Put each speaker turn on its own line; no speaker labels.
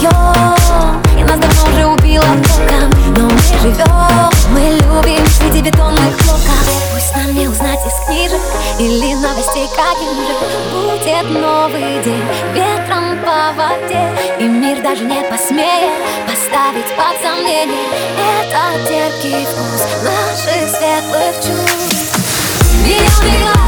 вдвоем И нас давно уже убила током Но мы живем, мы любим среди бетонных блоков. Пусть нам не узнать из книжек или новостей, каким же Будет новый день. Ветром по воде И мир даже не посмеет поставить под сомнение. Этот терпкий вкус наших светлых чувств. Миллионы глаз